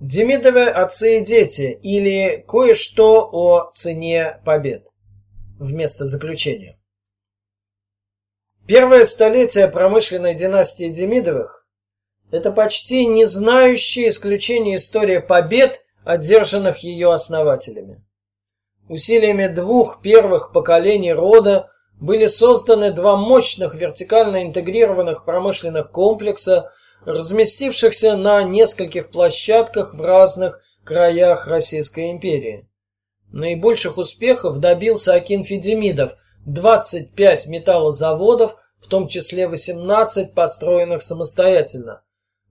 Демидовы отцы и дети или кое-что о цене побед вместо заключения. Первое столетие промышленной династии Демидовых – это почти не знающая исключение история побед, одержанных ее основателями. Усилиями двух первых поколений рода были созданы два мощных вертикально интегрированных промышленных комплекса, разместившихся на нескольких площадках в разных краях Российской империи. Наибольших успехов добился Акин Федемидов – 25 металлозаводов, в том числе 18 построенных самостоятельно.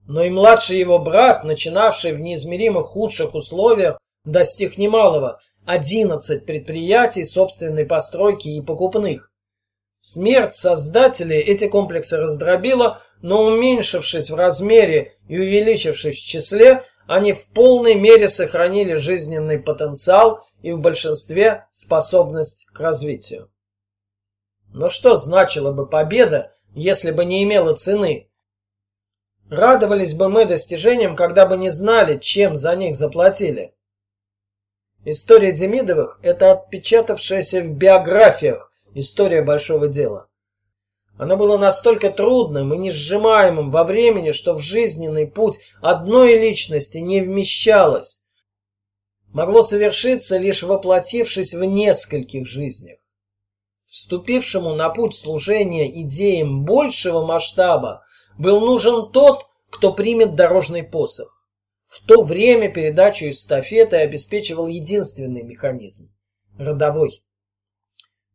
Но и младший его брат, начинавший в неизмеримо худших условиях, достиг немалого – 11 предприятий собственной постройки и покупных. Смерть создателей эти комплексы раздробила, но уменьшившись в размере и увеличившись в числе, они в полной мере сохранили жизненный потенциал и в большинстве способность к развитию. Но что значила бы победа, если бы не имела цены? Радовались бы мы достижениям, когда бы не знали, чем за них заплатили. История Демидовых – это отпечатавшаяся в биографиях История большого дела. Оно было настолько трудным и несжимаемым во времени, что в жизненный путь одной личности не вмещалось. Могло совершиться, лишь воплотившись в нескольких жизнях. Вступившему на путь служения идеям большего масштаба был нужен тот, кто примет дорожный посох. В то время передачу эстафеты обеспечивал единственный механизм – родовой.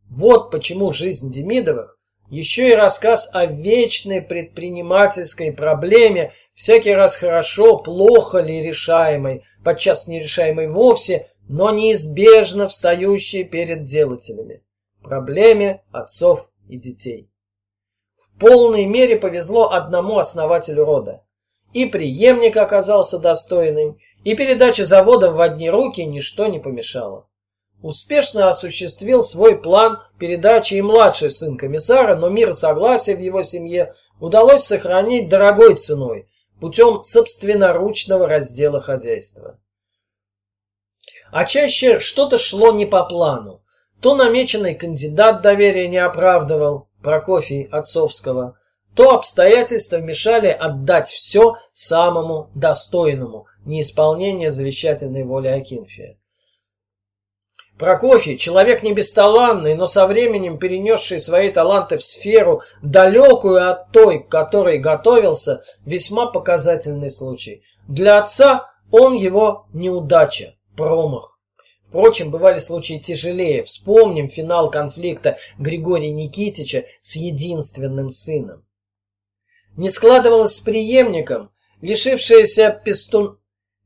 Вот почему жизнь Демидовых еще и рассказ о вечной предпринимательской проблеме, всякий раз хорошо, плохо ли решаемой, подчас нерешаемой вовсе, но неизбежно встающей перед делателями. Проблеме отцов и детей. В полной мере повезло одному основателю рода. И преемник оказался достойным, и передача завода в одни руки ничто не помешало успешно осуществил свой план передачи и младший сын комиссара, но мир согласия в его семье удалось сохранить дорогой ценой, путем собственноручного раздела хозяйства. А чаще что-то шло не по плану. То намеченный кандидат доверия не оправдывал, Прокофий Отцовского, то обстоятельства мешали отдать все самому достойному, неисполнение завещательной воли Акинфия. Прокофий, человек не бесталанный, но со временем перенесший свои таланты в сферу, далекую от той, к которой готовился, весьма показательный случай. Для отца он его неудача, промах. Впрочем, бывали случаи тяжелее. Вспомним финал конфликта Григория Никитича с единственным сыном. Не складывалось с преемником, лишившееся пестун...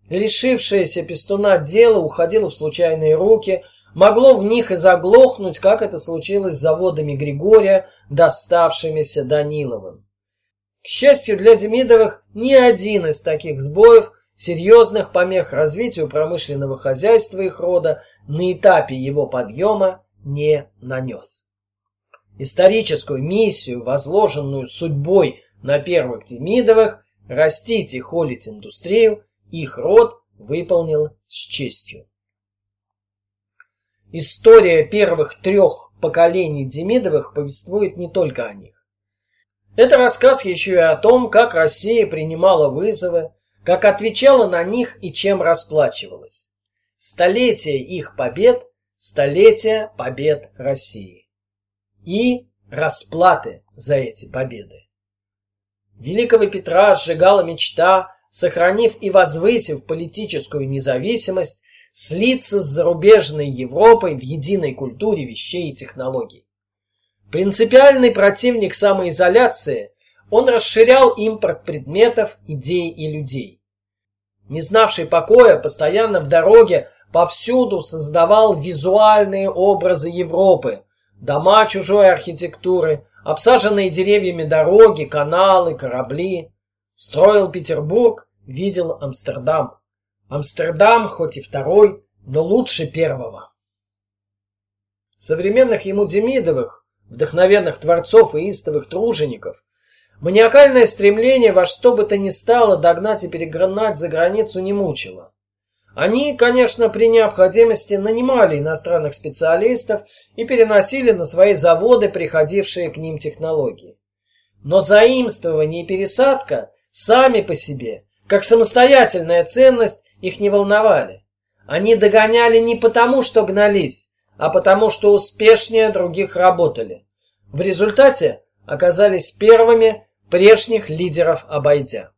Лишившееся пестуна дело уходило в случайные руки – могло в них и заглохнуть, как это случилось с заводами Григория, доставшимися Даниловым. К счастью для Демидовых, ни один из таких сбоев серьезных помех развитию промышленного хозяйства их рода на этапе его подъема не нанес. Историческую миссию, возложенную судьбой на первых Демидовых, растить и холить индустрию, их род выполнил с честью. История первых трех поколений Демидовых повествует не только о них. Это рассказ еще и о том, как Россия принимала вызовы, как отвечала на них и чем расплачивалась. Столетие их побед – столетие побед России. И расплаты за эти победы. Великого Петра сжигала мечта, сохранив и возвысив политическую независимость, слиться с зарубежной Европой в единой культуре вещей и технологий. Принципиальный противник самоизоляции, он расширял импорт предметов, идей и людей. Не знавший покоя, постоянно в дороге, повсюду создавал визуальные образы Европы, дома чужой архитектуры, обсаженные деревьями дороги, каналы, корабли. Строил Петербург, видел Амстердам. Амстердам, хоть и второй, но лучше первого. Современных ему Демидовых, вдохновенных творцов и истовых тружеников, Маниакальное стремление во что бы то ни стало догнать и перегнать за границу не мучило. Они, конечно, при необходимости нанимали иностранных специалистов и переносили на свои заводы приходившие к ним технологии. Но заимствование и пересадка сами по себе, как самостоятельная ценность, их не волновали. Они догоняли не потому, что гнались, а потому, что успешнее других работали. В результате оказались первыми прежних лидеров обойдя.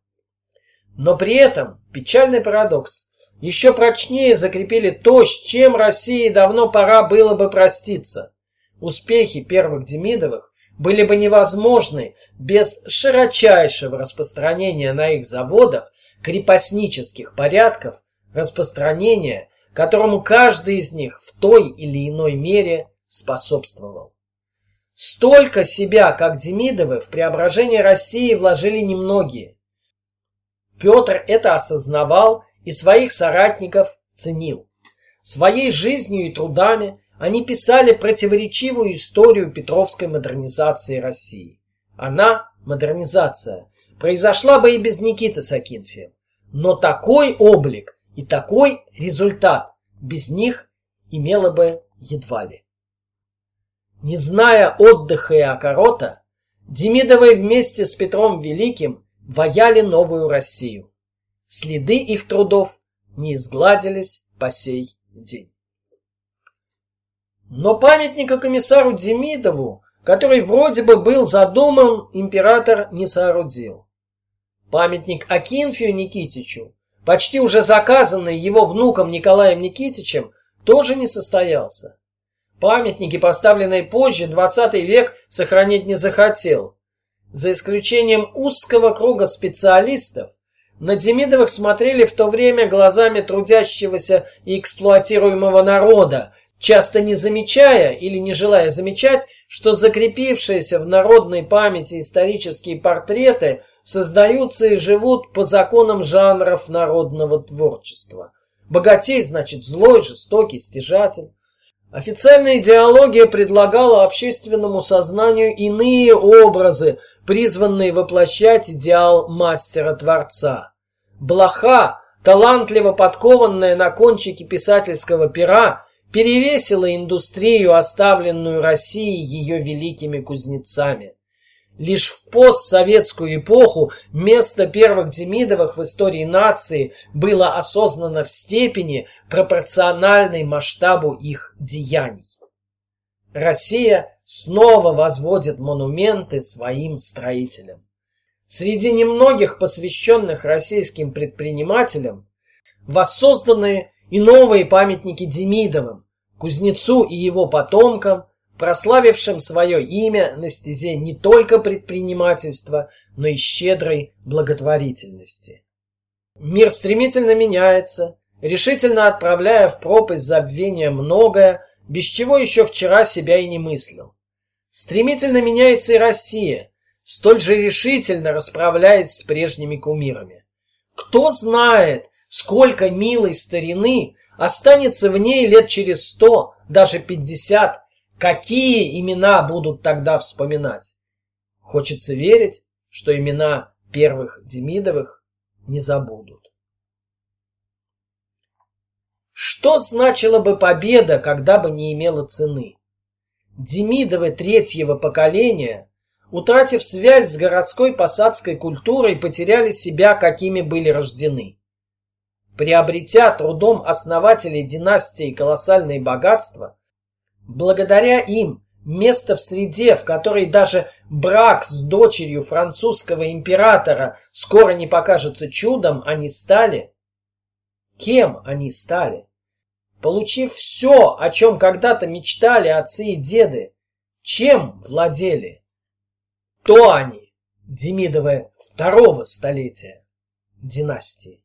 Но при этом печальный парадокс. Еще прочнее закрепили то, с чем России давно пора было бы проститься. Успехи первых Демидовых были бы невозможны без широчайшего распространения на их заводах крепостнических порядков, распространения, которому каждый из них в той или иной мере способствовал. Столько себя, как Демидовы, в преображение России вложили немногие. Петр это осознавал и своих соратников ценил. Своей жизнью и трудами они писали противоречивую историю Петровской модернизации России. Она, модернизация, произошла бы и без Никиты Сакинфия. Но такой облик и такой результат без них имела бы едва ли. Не зная отдыха и окорота, Демидовы вместе с Петром Великим ваяли новую Россию. Следы их трудов не изгладились по сей день. Но памятника комиссару Демидову, который вроде бы был задуман, император не соорудил. Памятник Акинфию Никитичу, почти уже заказанный его внуком Николаем Никитичем, тоже не состоялся. Памятники, поставленные позже, 20 век сохранить не захотел. За исключением узкого круга специалистов, на Демидовых смотрели в то время глазами трудящегося и эксплуатируемого народа, часто не замечая или не желая замечать, что закрепившиеся в народной памяти исторические портреты создаются и живут по законам жанров народного творчества. Богатей значит злой, жестокий, стяжатель. Официальная идеология предлагала общественному сознанию иные образы, призванные воплощать идеал мастера-творца. Блоха, талантливо подкованная на кончике писательского пера, перевесила индустрию, оставленную Россией ее великими кузнецами. Лишь в постсоветскую эпоху место первых Демидовых в истории нации было осознано в степени, пропорциональной масштабу их деяний. Россия снова возводит монументы своим строителям. Среди немногих посвященных российским предпринимателям воссозданы и новые памятники Демидовым, кузнецу и его потомкам, прославившим свое имя на стезе не только предпринимательства, но и щедрой благотворительности. Мир стремительно меняется, решительно отправляя в пропасть забвения многое, без чего еще вчера себя и не мыслил. Стремительно меняется и Россия, столь же решительно расправляясь с прежними кумирами. Кто знает, сколько милой старины останется в ней лет через сто, даже пятьдесят, какие имена будут тогда вспоминать. Хочется верить, что имена первых Демидовых не забудут. Что значила бы победа, когда бы не имела цены? Демидовы третьего поколения, утратив связь с городской посадской культурой, потеряли себя, какими были рождены. Приобретя трудом основателей династии колоссальные богатства, благодаря им место в среде, в которой даже брак с дочерью французского императора скоро не покажется чудом, они стали Кем они стали? Получив все, о чем когда-то мечтали отцы и деды, чем владели? То они, Демидовы второго столетия династии.